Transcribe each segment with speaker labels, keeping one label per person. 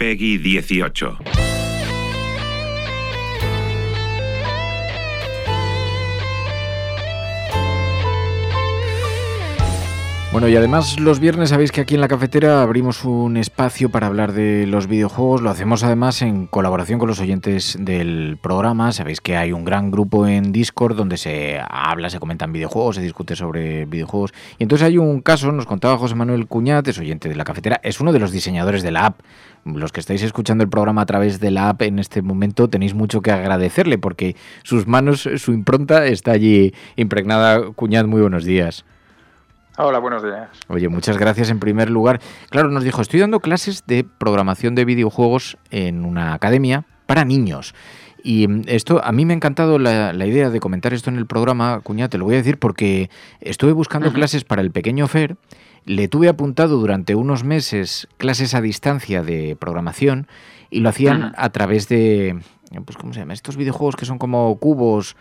Speaker 1: Peggy 18.
Speaker 2: Bueno, y además los viernes sabéis que aquí en la cafetera abrimos un espacio para hablar de los videojuegos. Lo hacemos además en colaboración con los oyentes del programa. Sabéis que hay un gran grupo en Discord donde se habla, se comentan videojuegos, se discute sobre videojuegos. Y entonces hay un caso, nos contaba José Manuel Cuñat, es oyente de la cafetera, es uno de los diseñadores de la app. Los que estáis escuchando el programa a través de la app en este momento tenéis mucho que agradecerle porque sus manos, su impronta está allí impregnada. Cuñat, muy buenos días.
Speaker 3: Hola, buenos días.
Speaker 2: Oye, muchas gracias en primer lugar. Claro, nos dijo, estoy dando clases de programación de videojuegos en una academia para niños. Y mm, esto, a mí me ha encantado la, la idea de comentar esto en el programa, cuña, te lo voy a decir porque estuve buscando clases para el pequeño Fer, le tuve apuntado durante unos meses clases a distancia de programación y lo hacían a través de, pues, ¿cómo se llama? Estos videojuegos que son como cubos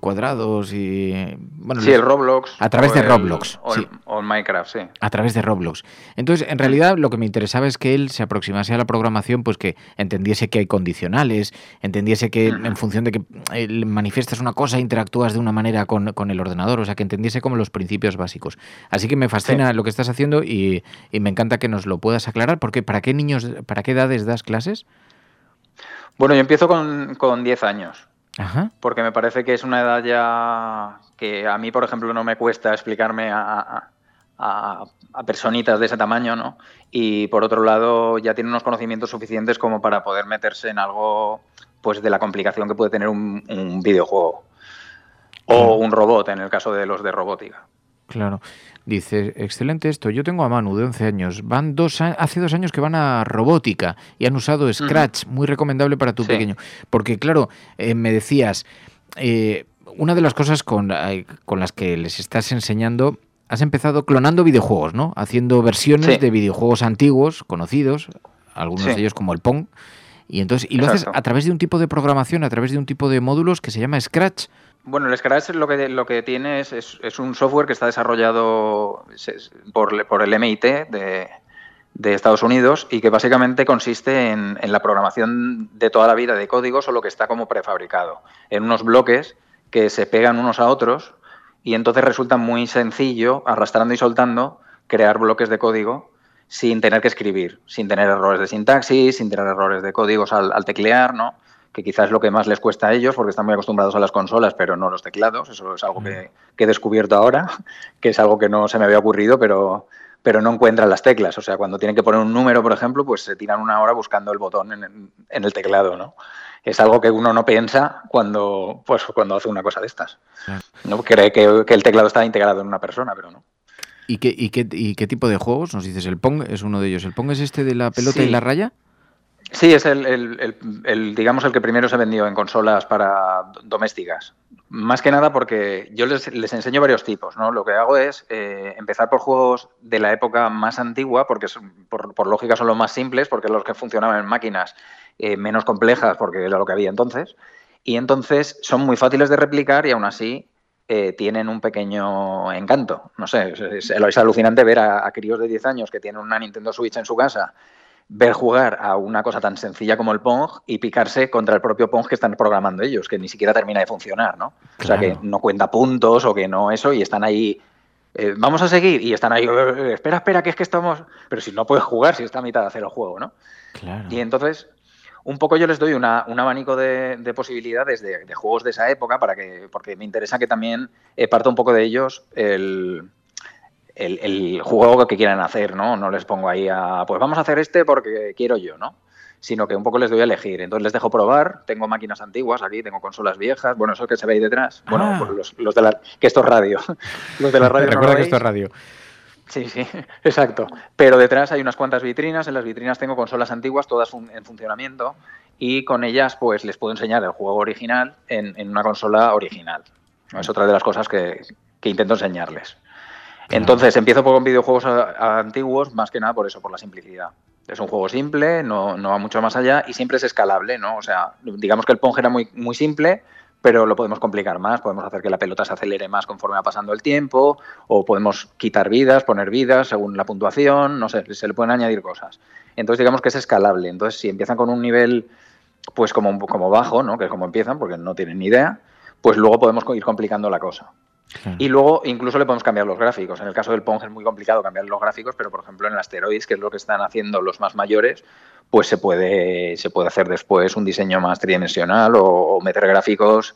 Speaker 2: cuadrados y bueno
Speaker 3: Sí, el Roblox.
Speaker 2: a través de
Speaker 3: el-
Speaker 2: Roblox
Speaker 3: O, el-
Speaker 2: sí,
Speaker 3: o el Minecraft, sí.
Speaker 2: a través de Roblox entonces en realidad lo que me interesaba es que él se aproximase a la programación pues que entendiese que hay condicionales entendiese que en función de que eh, manifiestas una cosa interactúas de una manera con, con el ordenador o sea que entendiese como los principios básicos así que me fascina lo que estás haciendo y, y me encanta que nos lo puedas aclarar porque para qué niños para qué edades das clases
Speaker 3: Bueno, yo empiezo con, con 10 años.
Speaker 2: Ajá.
Speaker 3: Porque me parece que es una edad ya que a mí, por ejemplo, no me cuesta explicarme a, a- a- a personitas de ese tamaño, ¿no? Y por otro lado, ya tiene unos conocimientos suficientes como para poder meterse en algo pues de la complicación que puede tener un, un videojuego. O un robot, en el caso de los de robótica.
Speaker 2: Claro. Dice, excelente esto. Yo tengo a Manu de 11 años. Van dos a- hace dos años que van a robótica y han usado Scratch, muy recomendable para tu
Speaker 3: Sí.
Speaker 2: pequeño. Porque claro, eh, me decías, eh, una de las cosas con, con las que les estás enseñando, has empezado clonando videojuegos, ¿no? Haciendo versiones
Speaker 3: Sí.
Speaker 2: de videojuegos antiguos, conocidos, algunos
Speaker 3: Sí.
Speaker 2: de ellos como el Pong. Y entonces, y lo haces a través de un tipo de programación, a través de un tipo de módulos que se llama Scratch.
Speaker 3: Bueno, el Scratch lo que, lo que tiene es, es- un software que está desarrollado es- es por, por el MIT de, de Estados Unidos y que básicamente consiste en, en la programación de toda la vida de código, solo que está como prefabricado, en unos bloques que se pegan unos a otros y entonces resulta muy sencillo, arrastrando y soltando, crear bloques de código sin tener que escribir, sin tener errores de sintaxis, sin tener errores de códigos al, al teclear, ¿no? Que quizás es lo que más les cuesta a ellos porque están muy acostumbrados a las consolas, pero no a los teclados. Eso es algo que, que he descubierto ahora, que es algo que no se me había ocurrido, pero, pero no encuentran las teclas. O sea, cuando tienen que poner un número, por ejemplo, pues se tiran una hora buscando el botón en, en el teclado, ¿no? Es algo que uno no piensa cuando, pues, cuando hace una cosa de estas. No cree que, que el teclado está integrado en una persona, pero no.
Speaker 2: ¿Y qué, y, qué, ¿Y qué tipo de juegos? Nos dices, el Pong es uno de ellos. ¿El Pong es este de la pelota
Speaker 3: Sí.
Speaker 2: y la raya?
Speaker 3: Sí, es el, el- el- digamos, el que primero se vendió en consolas para domésticas. Más que nada porque yo les, les enseño varios tipos, ¿no? Lo que hago es eh, empezar por juegos de la época más antigua, porque por, por lógica son los más simples, porque son los que funcionaban en máquinas eh, menos complejas, porque era lo que había entonces. Y entonces son muy fáciles de replicar y aún así eh, tienen un pequeño encanto. No sé, es, es- es alucinante ver a, a críos de 10 años que tienen una Nintendo Switch en su casa ver jugar a una cosa tan sencilla como el Pong y picarse contra el propio Pong que están programando ellos, que ni siquiera termina de funcionar, ¿no? O sea, que no cuenta puntos o que no eso y están ahí eh, vamos a seguir y están ahí, "Eh, espera, espera, que es que estamos, pero si no puedes jugar, si está a mitad de hacer el juego, ¿no?
Speaker 2: Claro.
Speaker 3: Y entonces, un poco yo les doy una- un abanico de, de posibilidades de, de juegos de esa época para que, porque me interesa que también eh, parta un poco de ellos el, el, el juego que quieran hacer, ¿no? No les pongo ahí a, pues vamos a hacer este porque quiero yo, ¿no? Sino que un poco les doy a elegir. Entonces les dejo probar. Tengo máquinas antiguas aquí, tengo consolas viejas. Bueno, eso que se ve ahí detrás. Bueno,
Speaker 2: Ah.
Speaker 3: pues los, los de la. Que esto es radio. los de la radio. no
Speaker 2: Recuerda que esto es radio.
Speaker 3: Sí, sí, exacto. Pero detrás hay unas cuantas vitrinas, en las vitrinas tengo consolas antiguas, todas fun- en funcionamiento, y con ellas pues les puedo enseñar el juego original en, en una consola original. Es otra de las cosas que, que intento enseñarles. Entonces empiezo con videojuegos antiguos, más que nada por eso, por la simplicidad. Es un juego simple, no, no va mucho más allá y siempre es escalable, ¿no? O sea, digamos que el Pong era muy, muy simple, pero lo podemos complicar más, podemos hacer que la pelota se acelere más conforme va pasando el tiempo, o podemos quitar vidas, poner vidas según la puntuación, no sé, se le pueden añadir cosas. Entonces digamos que es escalable. Entonces si empiezan con un nivel pues como, como bajo, ¿no? que es como empiezan, porque no tienen ni idea, pues luego podemos ir complicando la cosa. Y luego incluso le podemos cambiar los gráficos. En el caso del Pong es muy complicado cambiar los gráficos, pero por ejemplo en el Asteroids, que es lo que están haciendo los más mayores, pues se puede, se puede hacer después un diseño más tridimensional o, meter gráficos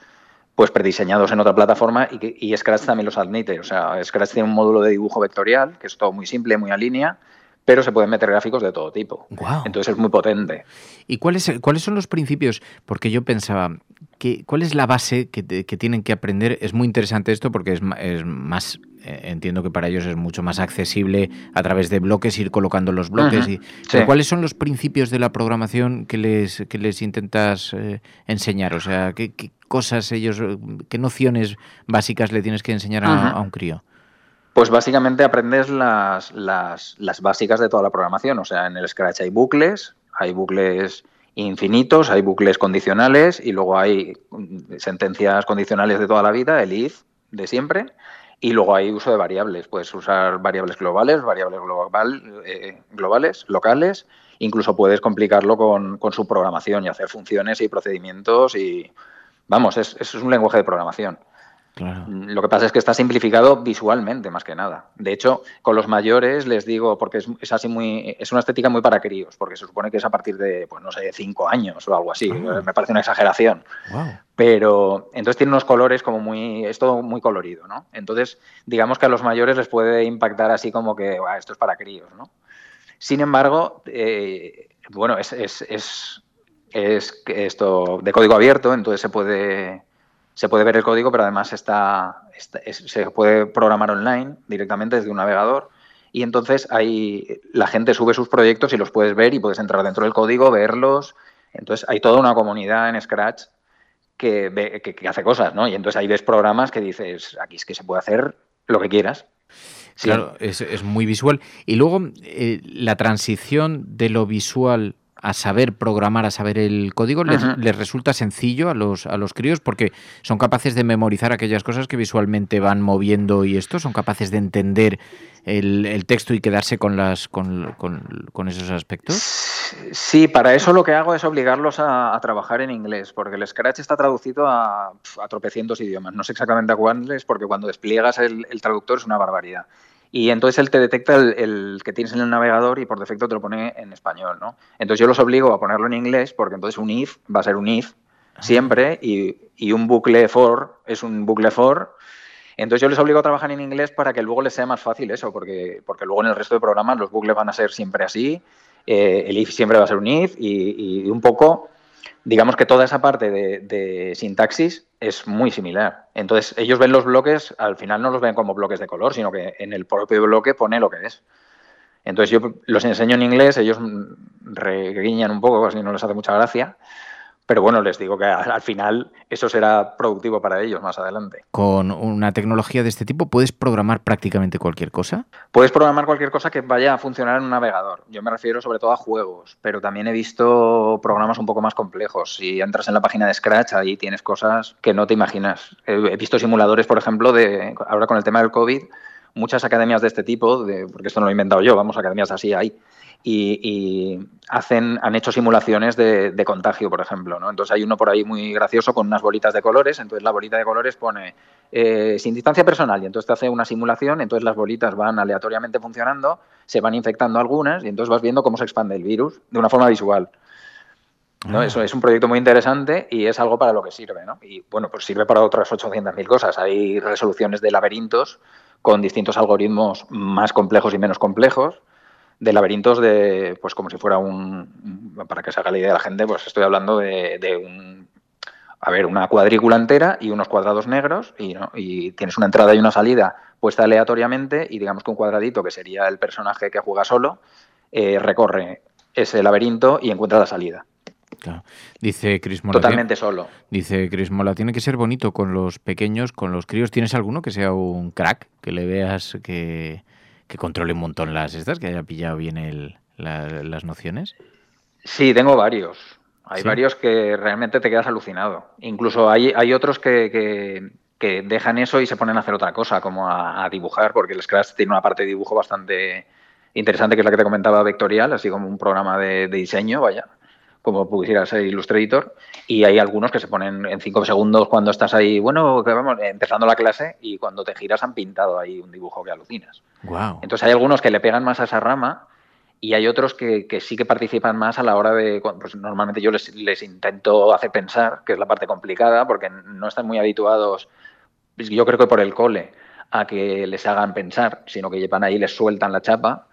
Speaker 3: pues prediseñados en otra plataforma y, y Scratch también los admite. O sea, Scratch tiene un módulo de dibujo vectorial, que es todo muy simple, muy a línea, pero se pueden meter gráficos de todo tipo. Entonces es muy potente.
Speaker 2: ¿Y cuáles, cuáles son los principios? Porque yo pensaba, que, ¿cuál es la base que, te- que tienen que aprender? Es muy interesante esto porque es, es más, eh, entiendo que para ellos es mucho más accesible a través de bloques, ir colocando los bloques.
Speaker 3: Ujú,
Speaker 2: y,
Speaker 3: sí.
Speaker 2: ¿Cuáles son los principios de la programación que les, que les intentas eh, enseñar? O sea, ¿qué, qué cosas ellos, eh, qué nociones básicas le tienes que enseñar a un crío?
Speaker 3: Pues básicamente aprendes las, las, las básicas de toda la programación. O sea, en el Scratch hay bucles, hay bucles infinitos, hay bucles condicionales y luego hay sentencias condicionales de toda la vida, el if de siempre, y luego hay uso de variables. Puedes usar variables globales, variables global, eh, globales, locales, incluso puedes complicarlo con, con su programación y hacer funciones y procedimientos y, vamos, es, es un lenguaje de programación.
Speaker 2: Claro.
Speaker 3: Lo que pasa es que está simplificado visualmente más que nada. De hecho, con los mayores les digo, porque es, es así muy, es una estética muy para críos, porque se supone que es a partir de, pues no sé, de cinco años o algo así.
Speaker 2: Ah.
Speaker 3: Me parece una exageración.
Speaker 2: Wow.
Speaker 3: Pero entonces tiene unos colores como muy, es todo muy colorido, ¿no? Entonces, digamos que a los mayores les puede impactar así como que, "Buah, esto es para críos, ¿no? Sin embargo, eh, bueno, es, es, es, es esto de código abierto, entonces se puede, se puede ver el código, pero además está, está- es- se puede programar online directamente desde un navegador. Y entonces ahí la gente sube sus proyectos y los puedes ver y puedes entrar dentro del código, verlos. Entonces hay toda una comunidad en Scratch que, ve- que, que hace cosas, ¿no? Y entonces ahí ves programas que dices, aquí es que se puede hacer lo que quieras. Sí.
Speaker 2: Claro, es, es muy visual. Y luego eh, la transición de lo visual a saber programar, a saber el código, les, resulta sencillo a los, a los críos porque son capaces de memorizar aquellas cosas que visualmente van moviendo y esto, son capaces de entender el, el texto y quedarse con, las, con, con- con esos aspectos.
Speaker 3: Sí, para eso lo que hago es obligarlos a, a trabajar en inglés, porque el Scratch está traducido a, a tropecientos idiomas. No sé exactamente a cuáles, porque cuando despliegas el, el traductor es una barbaridad. Y entonces él te detecta el, el que tienes en el navegador y por defecto te lo pone en español, ¿no? Entonces yo los obligo a ponerlo en inglés, porque entonces un if va a ser un if siempre y, y un bucle for es un bucle for. Entonces yo les obligo a trabajar en inglés para que luego les sea más fácil eso, porque, porque luego en el resto de programas los bucles van a ser siempre así, eh, el if siempre va a ser un if y, y un poco, digamos que toda esa parte de, de sintaxis es muy similar. Entonces ellos ven los bloques, al final no los ven como bloques de color, sino que en el propio bloque pone lo que es. Entonces yo los enseño en inglés, ellos mm, reguiñan un poco, así no les hace mucha gracia, pero bueno, les digo que al al final eso será productivo para ellos más adelante.
Speaker 2: Con una tecnología de este tipo puedes programar prácticamente cualquier cosa.
Speaker 3: Puedes programar cualquier cosa que vaya a funcionar en un navegador. Yo me refiero sobre todo a juegos, pero también he visto programas un poco más complejos. Si entras en la página de Scratch, ahí tienes cosas que no te imaginas. He he visto simuladores, por ejemplo, de ahora con el tema del COVID, muchas academias de este tipo, de, porque esto no lo he inventado yo, vamos, academias así hay. Y, hacen, han hecho simulaciones de, contagio, por ejemplo. ¿no? Entonces hay uno por ahí muy gracioso con unas bolitas de colores, entonces la bolita de colores pone eh, sin distancia personal y entonces te hace una simulación, entonces las bolitas van aleatoriamente funcionando, se van infectando algunas y entonces vas viendo cómo se expande el virus de una forma visual. ¿no? Ah. Eso es un proyecto muy interesante y es algo para lo que sirve. ¿no? Y bueno, pues sirve para otras 800.000 cosas. Hay resoluciones de laberintos con distintos algoritmos más complejos y menos complejos de laberintos de, pues como si fuera un, para que se haga la idea de la gente, pues estoy hablando de, un, a ver, una cuadrícula entera y unos cuadrados negros y, ¿no? y tienes una entrada y una salida puesta aleatoriamente y digamos que un cuadradito, que sería el personaje que juega solo, eh, recorre ese laberinto y encuentra la salida.
Speaker 2: Dice Chris Mola.
Speaker 3: Totalmente solo.
Speaker 2: Dice Chris Mola, tiene que ser bonito con los pequeños, con los críos. ¿Tienes alguno que sea un crack? Que le veas que, que controle un montón las estas, que haya pillado bien el, las nociones?
Speaker 3: Sí, tengo varios. Hay varios que realmente te quedas alucinado. Incluso hay, hay otros que, que, dejan eso y se ponen a hacer otra cosa, como a, dibujar, porque el Scratch tiene una parte de dibujo bastante interesante, que es la que te comentaba vectorial, así como un programa de, de diseño, vaya como pudiera ser Illustrator, y hay algunos que se ponen en cinco segundos cuando estás ahí, bueno, que vamos, empezando la clase, y cuando te giras han pintado ahí un dibujo que alucinas.
Speaker 2: Wow.
Speaker 3: Entonces hay algunos que le pegan más a esa rama y hay otros que, sí que participan más a la hora de, pues normalmente yo les, les, intento hacer pensar, que es la parte complicada, porque no están muy habituados, yo creo que por el cole, a que les hagan pensar, sino que llevan ahí, les sueltan la chapa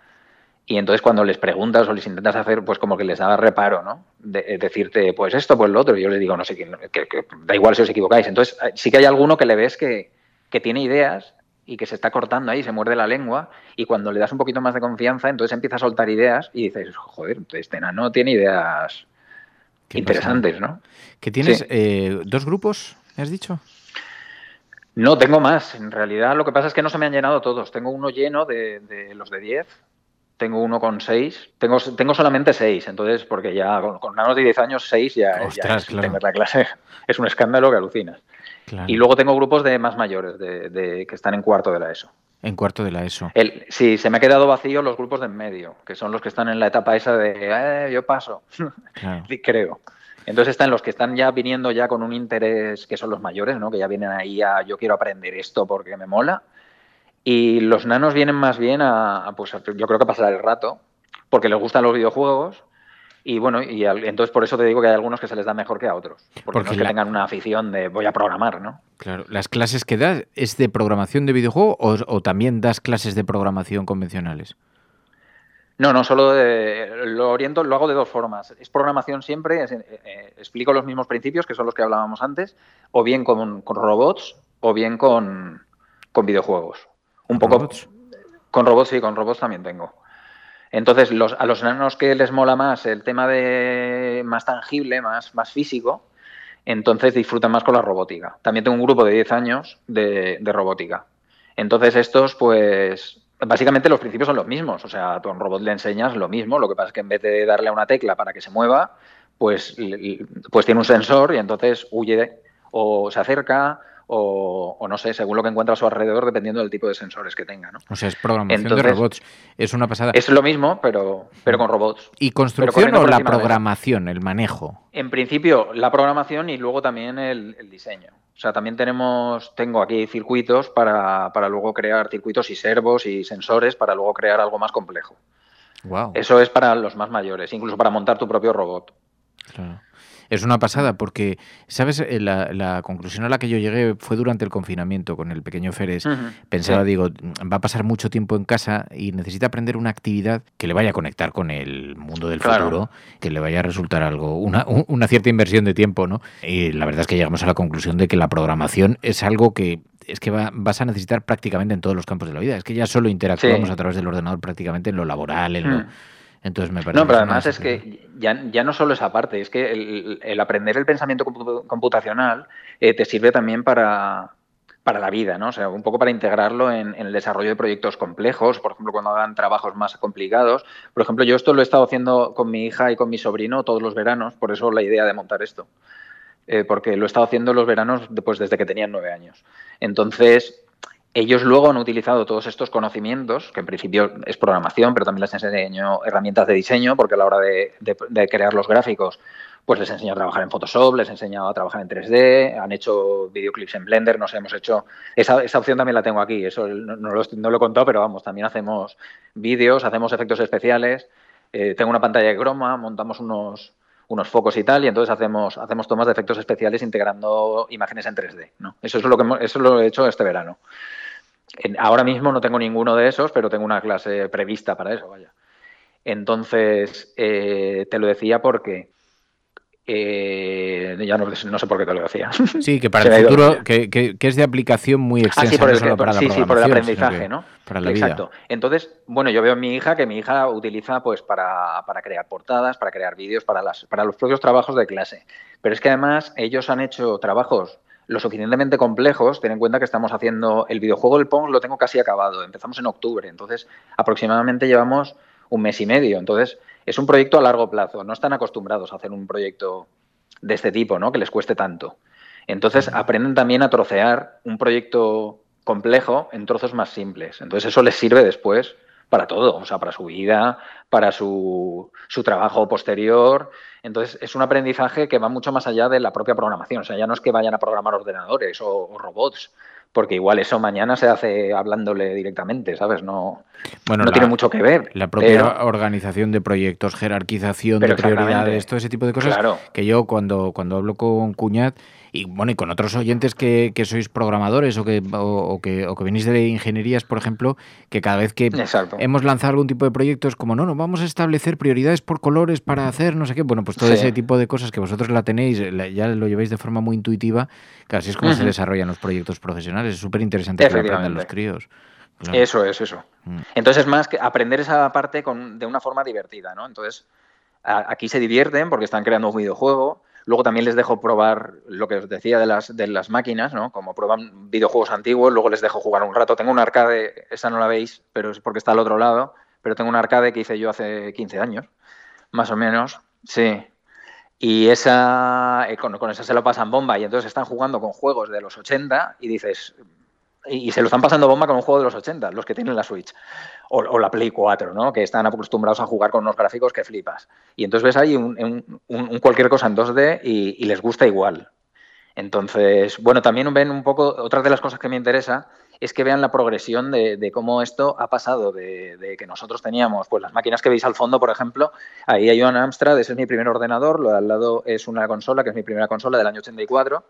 Speaker 3: y entonces cuando les preguntas o les intentas hacer, pues como que les da reparo, ¿no? De, eh, decirte, pues esto, pues lo otro. Y yo les digo, no sé, que, que, da igual si os equivocáis. Entonces eh, sí que hay alguno que le ves que, que tiene ideas y que se está cortando ahí, se muerde la lengua, y cuando le das un poquito más de confianza, entonces empieza a soltar ideas y dices, joder, este no tiene ideas interesantes, ¿no?
Speaker 2: ¿Que tienes eh, dos grupos, has dicho?
Speaker 3: No, tengo más. En realidad lo que pasa es que no se me han llenado todos. Tengo uno lleno de, de los de 10 tengo uno con seis. Tengo, tengo solamente seis, entonces, porque ya con, menos de 10 años, seis ya, es la clase. Es un escándalo que alucinas. Y luego tengo grupos de más mayores, de, que están en cuarto de la ESO.
Speaker 2: En cuarto de la ESO.
Speaker 3: El, sí, se me ha quedado vacío los grupos de en medio, que son los que están en la etapa esa de eh, yo paso. Creo. Entonces están los que están ya viniendo ya con un interés, que son los mayores, ¿no? Que ya vienen ahí a yo quiero aprender esto porque me mola. Y los nanos vienen más bien a, pues yo creo que a pasar el rato, porque les gustan los videojuegos. Y bueno, y entonces por eso te digo que hay algunos que se les da mejor que a otros. Porque, no es que tengan una afición de voy a programar, ¿no?
Speaker 2: Claro. ¿Las clases que das es de programación de videojuego o, también das clases de programación convencionales?
Speaker 3: No, no, solo lo oriento, lo hago de dos formas. Es programación siempre, eh, eh, explico los mismos principios, que son los que hablábamos antes, o bien con, robots, o bien con videojuegos. Un poco con robots, sí, con robots también tengo. Entonces, los, a los enanos que les mola más el tema de más tangible, más, más físico, entonces disfrutan más con la robótica. También tengo un grupo de 10 años de, robótica. Entonces, estos, pues, básicamente los principios son los mismos. O sea, tú a un robot le enseñas lo mismo, lo que pasa es que en vez de darle a una tecla para que se mueva, pues, pues tiene un sensor y entonces huye o se acerca o, no sé, según lo que encuentra a su alrededor, dependiendo del tipo de sensores que tenga. ¿no?
Speaker 2: O sea, es programación de robots. Es una pasada.
Speaker 3: Es lo mismo, pero, pero con robots.
Speaker 2: ¿Y construcción o la programación, el manejo?
Speaker 3: En principio, la programación y luego también el, diseño. O sea, también tenemos, tengo aquí circuitos para, para, luego crear circuitos y servos y sensores para luego crear algo más complejo.
Speaker 2: Wow.
Speaker 3: Eso es para los más mayores, incluso para montar tu propio robot.
Speaker 2: Claro. Es una pasada porque, ¿sabes? Eh, la, conclusión a la que yo llegué fue durante el confinamiento con el pequeño Férez. Pensaba, digo, va a pasar mucho tiempo en casa y necesita aprender una actividad que le vaya a conectar con el mundo del futuro, que le vaya a resultar algo, una, una cierta inversión de tiempo, ¿no? Y la verdad es que llegamos a la conclusión de que la programación es algo que es que vas a necesitar prácticamente en todos los campos de la vida. Es que ya solo interactuamos a través del ordenador prácticamente en lo laboral, en lo mm. Entonces me parece
Speaker 3: no, pero además es que ya, no solo esa parte, es que el, aprender el pensamiento computacional eh, te sirve también para, para la vida, ¿no? O sea, un poco para integrarlo en, el desarrollo de proyectos complejos, por ejemplo, cuando hagan trabajos más complicados. Por ejemplo, yo esto lo he estado haciendo con mi hija y con mi sobrino todos los veranos, por eso la idea de montar esto. Eh, porque lo he estado haciendo los veranos pues, desde que tenían nueve años. Entonces, ellos luego han utilizado todos estos conocimientos, que en principio es programación, pero también les enseño herramientas de diseño, porque a la hora de, crear los gráficos, pues les enseño a trabajar en Photoshop, les he a trabajar en 3D, han hecho videoclips en Blender, nos hemos hecho... Esa, esa opción también la tengo aquí, eso no, lo, no, he contado, pero vamos, también hacemos vídeos, hacemos efectos especiales, eh, tengo una pantalla de croma, montamos unos, unos focos y tal, y entonces hacemos, hacemos tomas de efectos especiales integrando imágenes en 3D. ¿no? Eso, es lo que, eso lo he hecho este verano ahora mismo no tengo ninguno de esos, pero tengo una clase prevista para eso, vaya. Entonces, eh, te lo decía porque eh, ya no, sé por qué te lo decía.
Speaker 2: Sí, que para el futuro, que, es de aplicación muy extensa,
Speaker 3: ah, sí, por el,
Speaker 2: solo para
Speaker 3: sí, sí, por el aprendizaje, ¿no?
Speaker 2: Para la
Speaker 3: Exacto. Entonces, bueno, yo veo a mi hija que mi hija utiliza pues para, para crear portadas, para crear vídeos, para, las, para los propios trabajos de clase. Pero es que además ellos han hecho trabajos lo suficientemente complejos, ten en cuenta que estamos haciendo el videojuego del Pong, lo tengo casi acabado, empezamos en octubre, entonces aproximadamente llevamos un mes y medio, entonces es un proyecto a largo plazo, no están acostumbrados a hacer un proyecto de este tipo, ¿no? que les cueste tanto. Entonces aprenden también a trocear un proyecto complejo en trozos más simples, entonces eso les sirve después para todo, o sea, para su vida, para su, su, trabajo posterior. Entonces, es un aprendizaje que va mucho más allá de la propia programación. O sea, ya no es que vayan a programar ordenadores o, robots, porque igual eso mañana se hace hablándole directamente, ¿sabes? No, no tiene mucho que ver.
Speaker 2: La propia organización de proyectos, jerarquización de prioridades, todo ese tipo de cosas que yo cuando, cuando hablo con Cuñat y bueno, y con otros oyentes que, que sois programadores o que, o, que, o que venís de ingenierías, por ejemplo, que cada vez que hemos lanzado algún tipo de proyecto es como, no, no, vamos a establecer prioridades por colores para hacer no sé qué. Bueno, pues todo ese tipo de cosas que vosotros la tenéis, ya lo lleváis de forma muy intuitiva, que así es como se desarrollan los proyectos profesionales. Es súper interesante que lo aprendan los críos.
Speaker 3: Eso es, eso. Mm. Entonces, más que aprender esa parte con, de una forma divertida, ¿no? Entonces, aquí se divierten porque están creando un videojuego Luego también les dejo probar lo que os decía de las, de las máquinas, ¿no? Como prueban videojuegos antiguos, luego les dejo jugar un rato. Tengo un arcade, esa no la veis, pero es porque está al otro lado, pero tengo un arcade que hice yo hace 15 años, más o menos, sí. Y esa, eh, con, con esa se lo pasan bomba y entonces están jugando con juegos de los 80 y dices, y se lo están pasando bomba con un juego de los 80, los que tienen la Switch o, la Play 4, ¿no? que están acostumbrados a jugar con unos gráficos que flipas. Y entonces ves ahí un, cualquier cosa en 2D y, les gusta igual. Entonces, bueno, también ven un poco, otra de las cosas que me interesa es que vean la progresión de, cómo esto ha pasado, de, que nosotros teníamos, pues las máquinas que veis al fondo, por ejemplo, ahí hay un Amstrad, ese es mi primer ordenador, lo de al lado es una consola, que es mi primera consola del año 84,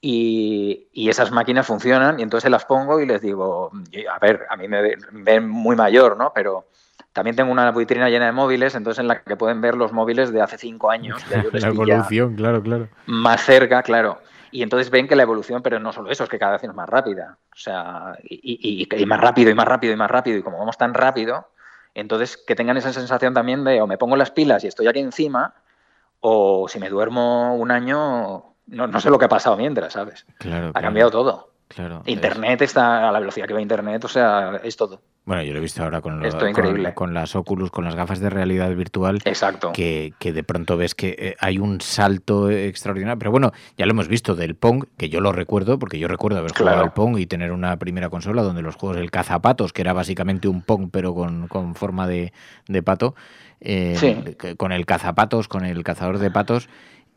Speaker 3: y, esas máquinas funcionan y entonces las pongo y les digo, a ver, a mí me ven muy mayor, ¿no? Pero también tengo una vitrina llena de móviles, entonces en la que pueden ver los móviles de hace cinco años.
Speaker 2: la evolución, claro, claro.
Speaker 3: Más cerca, claro. Y entonces ven que la evolución, pero no solo eso, es que cada vez es más rápida. O sea, y, y, más rápido, y más rápido, y más rápido. Y como vamos tan rápido, entonces que tengan esa sensación también de o me pongo las pilas y estoy aquí encima, o si me duermo un año, no, no sé lo que ha pasado mientras, ¿sabes?
Speaker 2: Claro,
Speaker 3: ha cambiado todo.
Speaker 2: Claro,
Speaker 3: Internet está a la velocidad que va Internet, o sea, es todo.
Speaker 2: Bueno, yo lo he visto ahora con,
Speaker 3: increíble.
Speaker 2: con, las Oculus, con las gafas de realidad virtual.
Speaker 3: Exacto.
Speaker 2: Que, que de pronto ves que eh, hay un salto extraordinario. Pero bueno, ya lo hemos visto del Pong, que yo lo recuerdo, porque yo recuerdo haber jugado al Pong y tener una primera consola donde los juegos, el cazapatos, que era básicamente un Pong, pero con, con forma de, de pato. Eh, con el cazapatos, con el cazador de patos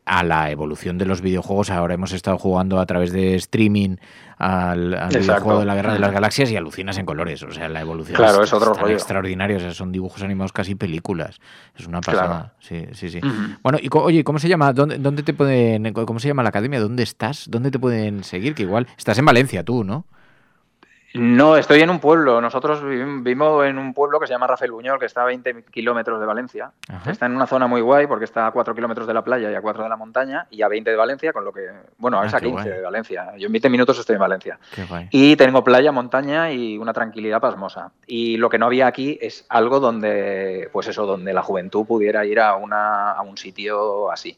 Speaker 2: a la evolución de los videojuegos. Ahora hemos estado jugando a través de streaming al, videojuego de la Guerra de las Galaxias y alucinas en colores. O sea, la evolución
Speaker 3: claro, es, otro
Speaker 2: extraordinario. O sea, son dibujos animados casi películas. Es una pasada. Sí, sí, sí. Bueno, y oye, ¿cómo se llama? ¿Dónde, ¿Dónde te pueden, cómo se llama la academia? ¿Dónde estás? ¿Dónde te pueden seguir? Que igual estás en Valencia tú, ¿no?
Speaker 3: No, estoy en un pueblo. Nosotros vivimos en un pueblo que se llama Rafael Buñol, que está a 20 kilómetros de Valencia. Está en una zona muy guay porque está a 4 kilómetros de la playa y a 4 de la montaña y a 20 de Valencia, con lo que, bueno, es a 15 de Valencia. Yo en 20 minutos estoy en Valencia. Y tengo playa, montaña y una tranquilidad pasmosa. Y lo que no había aquí es algo donde, pues eso, donde la juventud pudiera ir a, una, a un sitio así.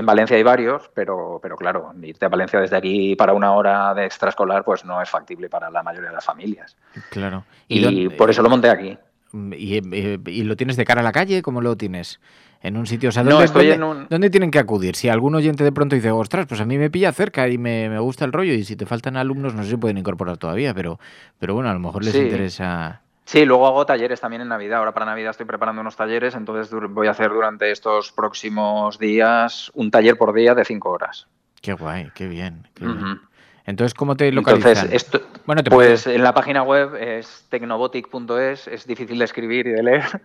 Speaker 3: En Valencia hay varios, pero, pero claro, irte a Valencia desde aquí para una hora de extraescolar pues no es factible para la mayoría de las familias.
Speaker 2: Claro.
Speaker 3: Y, por eso lo monté aquí.
Speaker 2: ¿Y, eh, y lo tienes de cara a la calle? ¿Cómo lo tienes? En un sitio, o sea,
Speaker 3: No,
Speaker 2: ¿dónde,
Speaker 3: estoy
Speaker 2: dónde-
Speaker 3: en un-
Speaker 2: dónde tienen que acudir? Si algún oyente de pronto dice, ostras, pues a mí me pilla cerca y me, me gusta el rollo, y si te faltan alumnos, no sé si pueden incorporar todavía, pero, pero bueno, a lo mejor les
Speaker 3: Sí.
Speaker 2: interesa.
Speaker 3: Sí, luego hago talleres también en Navidad. Ahora para Navidad estoy preparando unos talleres, entonces voy a hacer durante estos próximos días un taller por día de cinco horas.
Speaker 2: Qué guay, qué bien. qué bien.
Speaker 3: Ujú.
Speaker 2: Entonces, ¿cómo te localizan?
Speaker 3: Entonces, esto,
Speaker 2: Bueno, te
Speaker 3: pues en la página web es tecnobotic.es, es difícil de escribir y de leer.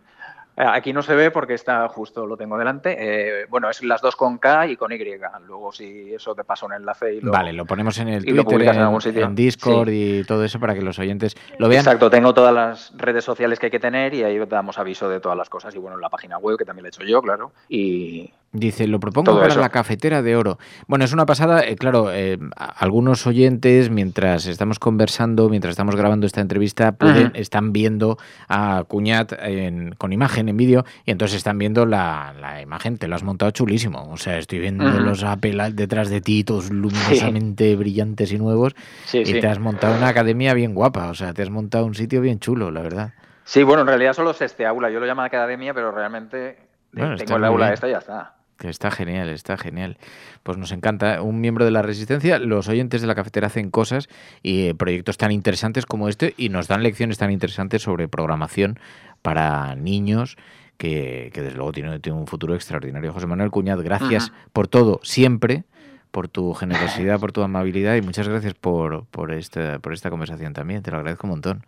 Speaker 3: Aquí no se ve porque está justo, lo tengo delante. Eh, bueno, es las dos con K y con Y. Luego, si eso te pasa un enlace y lo.
Speaker 2: Vale, lo ponemos en el Twitter,
Speaker 3: en
Speaker 2: en,
Speaker 3: algún sitio.
Speaker 2: en Discord
Speaker 3: Sí.
Speaker 2: y todo eso para que los oyentes lo vean.
Speaker 3: Exacto, tengo todas las redes sociales que hay que tener y ahí damos aviso de todas las cosas. Y bueno, en la página web, que también la he hecho yo, claro. Y
Speaker 2: Dice, lo propongo
Speaker 3: Todo
Speaker 2: para
Speaker 3: eso.
Speaker 2: la cafetera de oro. Bueno, es una pasada, eh, claro, eh, algunos oyentes mientras estamos conversando, mientras estamos grabando esta entrevista, pueden- están viendo a Cuñat en- con imagen, en vídeo, y entonces están viendo la, la imagen, te lo has montado chulísimo. O sea, estoy viendo los Apple detrás de ti, todos luminosamente brillantes y nuevos,
Speaker 3: sí,
Speaker 2: y
Speaker 3: sí.
Speaker 2: te has montado una academia bien guapa, o sea, te has montado un sitio bien chulo, la verdad.
Speaker 3: Sí, bueno, en realidad solo es este aula. Yo lo llamo academia, pero realmente eh,
Speaker 2: Bueno,
Speaker 3: tengo el aula
Speaker 2: bien.
Speaker 3: esta y ya está.
Speaker 2: Que está genial, está genial. Pues nos encanta. Un miembro de la Resistencia, los oyentes de la cafetera hacen cosas y eh, proyectos tan interesantes como este y nos dan lecciones tan interesantes sobre programación para niños que, que desde luego tiene, tiene un futuro extraordinario. José Manuel Cuñat, gracias
Speaker 3: Ajá.
Speaker 2: por todo, siempre, por tu generosidad, por tu amabilidad y muchas gracias por, por, esta, por esta conversación también. Te lo agradezco un montón.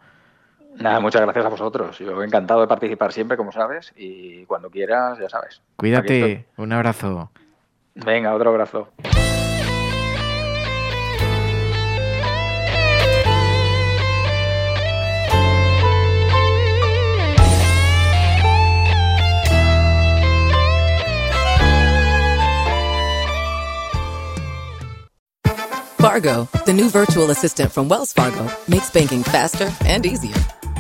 Speaker 3: Nada, muchas gracias a vosotros. Yo encantado de participar siempre, como sabes, y cuando quieras, ya sabes.
Speaker 2: Cuídate, un abrazo.
Speaker 3: Venga, otro abrazo.
Speaker 4: Fargo, the new virtual assistant from Wells Fargo, makes banking faster and easier.